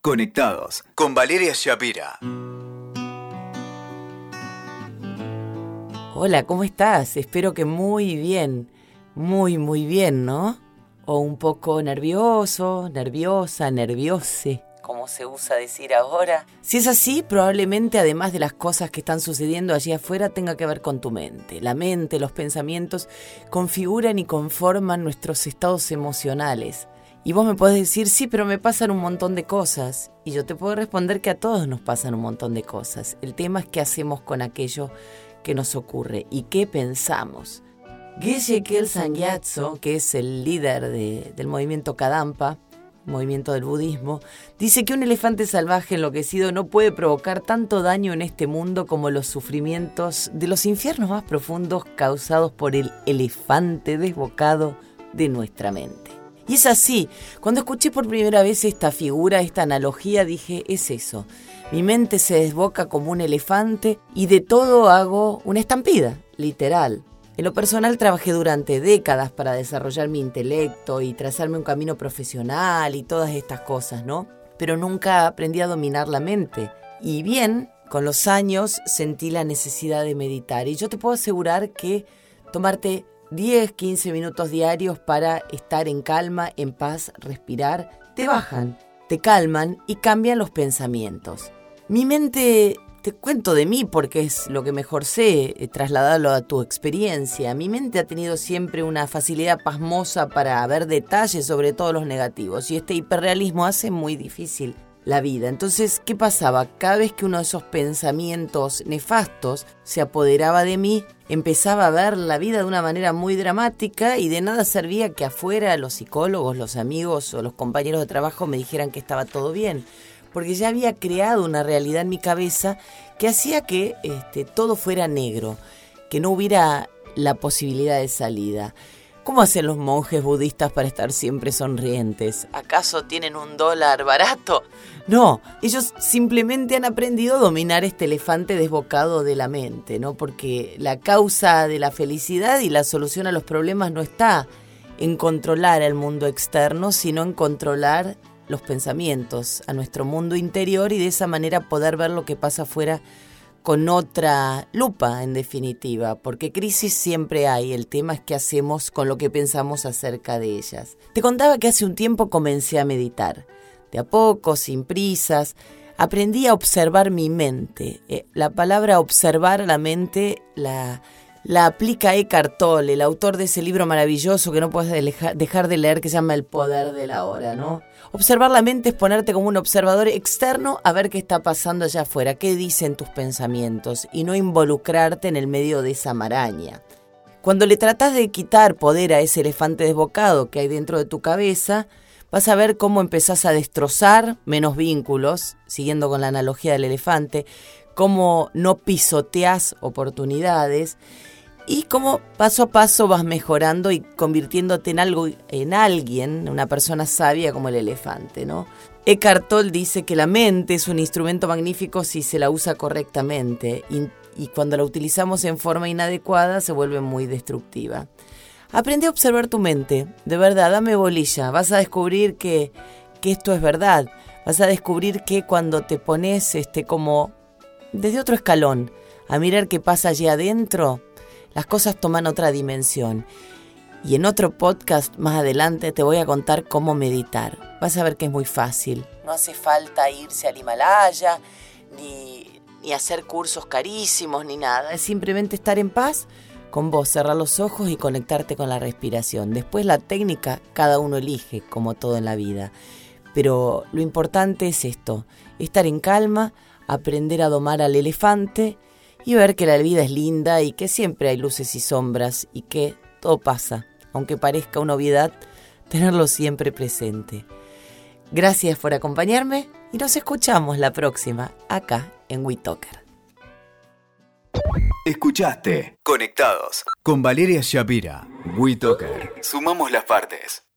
Conectados con Valeria Shapira. Hola, ¿cómo estás? Espero que muy bien, muy, muy bien, ¿no? O un poco nervioso, nerviosa, nerviose, como se usa decir ahora. Si es así, probablemente además de las cosas que están sucediendo allí afuera, tenga que ver con tu mente. La mente, los pensamientos configuran y conforman nuestros estados emocionales. Y vos me podés decir, sí, pero me pasan un montón de cosas. Y yo te puedo responder que a todos nos pasan un montón de cosas. El tema es qué hacemos con aquello que nos ocurre y qué pensamos. Geshe Kelsang Gyatso, que es el líder del movimiento Kadampa, movimiento del budismo, dice que un elefante salvaje enloquecido no puede provocar tanto daño en este mundo como los sufrimientos de los infiernos más profundos causados por el elefante desbocado de nuestra mente. Y es así, cuando escuché por primera vez esta figura, esta analogía, dije, es eso. Mi mente se desboca como un elefante y de todo hago una estampida, literal. En lo personal trabajé durante décadas para desarrollar mi intelecto y trazarme un camino profesional y todas estas cosas, ¿no? Pero nunca aprendí a dominar la mente. Y bien, con los años sentí la necesidad de meditar y yo te puedo asegurar que tomarte 10, 15 minutos diarios para estar en calma, en paz, respirar, te bajan, te calman y cambian los pensamientos. Mi mente, te cuento de mí porque es lo que mejor sé, eh, trasladarlo a tu experiencia. Mi mente ha tenido siempre una facilidad pasmosa para ver detalles sobre todos los negativos y este hiperrealismo hace muy difícil la vida. Entonces, ¿qué pasaba? Cada vez que uno de esos pensamientos nefastos se apoderaba de mí, empezaba a ver la vida de una manera muy dramática y de nada servía que afuera los psicólogos, los amigos o los compañeros de trabajo me dijeran que estaba todo bien, porque ya había creado una realidad en mi cabeza que hacía que este, todo fuera negro, que no hubiera la posibilidad de salida. ¿Cómo hacen los monjes budistas para estar siempre sonrientes? ¿Acaso tienen un dólar barato? No, ellos simplemente han aprendido a dominar este elefante desbocado de la mente, ¿no? Porque la causa de la felicidad y la solución a los problemas no está en controlar el mundo externo, sino en controlar los pensamientos, a nuestro mundo interior y de esa manera poder ver lo que pasa afuera con otra lupa, en definitiva, porque crisis siempre hay, el tema es qué hacemos con lo que pensamos acerca de ellas. Te contaba que hace un tiempo comencé a meditar, de a poco, sin prisas, aprendí a observar mi mente. Eh, la palabra observar la mente la, la aplica Eckhart Tolle, el autor de ese libro maravilloso que no puedes dejar de leer que se llama El poder de la hora, ¿no? Observar la mente es ponerte como un observador externo a ver qué está pasando allá afuera, qué dicen tus pensamientos y no involucrarte en el medio de esa maraña. Cuando le tratas de quitar poder a ese elefante desbocado que hay dentro de tu cabeza, vas a ver cómo empezás a destrozar menos vínculos, siguiendo con la analogía del elefante, cómo no pisoteas oportunidades y cómo paso a paso vas mejorando y convirtiéndote en algo, en alguien, una persona sabia como el elefante, ¿no? Eckhart Tolle dice que la mente es un instrumento magnífico si se la usa correctamente y, y cuando la utilizamos en forma inadecuada se vuelve muy destructiva. Aprende a observar tu mente, de verdad, dame bolilla, vas a descubrir que, que esto es verdad, vas a descubrir que cuando te pones este, como desde otro escalón, a mirar qué pasa allí adentro, las cosas toman otra dimensión. Y en otro podcast más adelante te voy a contar cómo meditar. Vas a ver que es muy fácil. No hace falta irse al Himalaya, ni, ni hacer cursos carísimos, ni nada. Es simplemente estar en paz con vos, cerrar los ojos y conectarte con la respiración. Después la técnica cada uno elige, como todo en la vida. Pero lo importante es esto, estar en calma, aprender a domar al elefante y ver que la vida es linda y que siempre hay luces y sombras y que todo pasa, aunque parezca una obviedad, tenerlo siempre presente. Gracias por acompañarme y nos escuchamos la próxima acá en WeToker. Escuchaste Conectados con Valeria Shapira. WeToker. Sumamos las partes.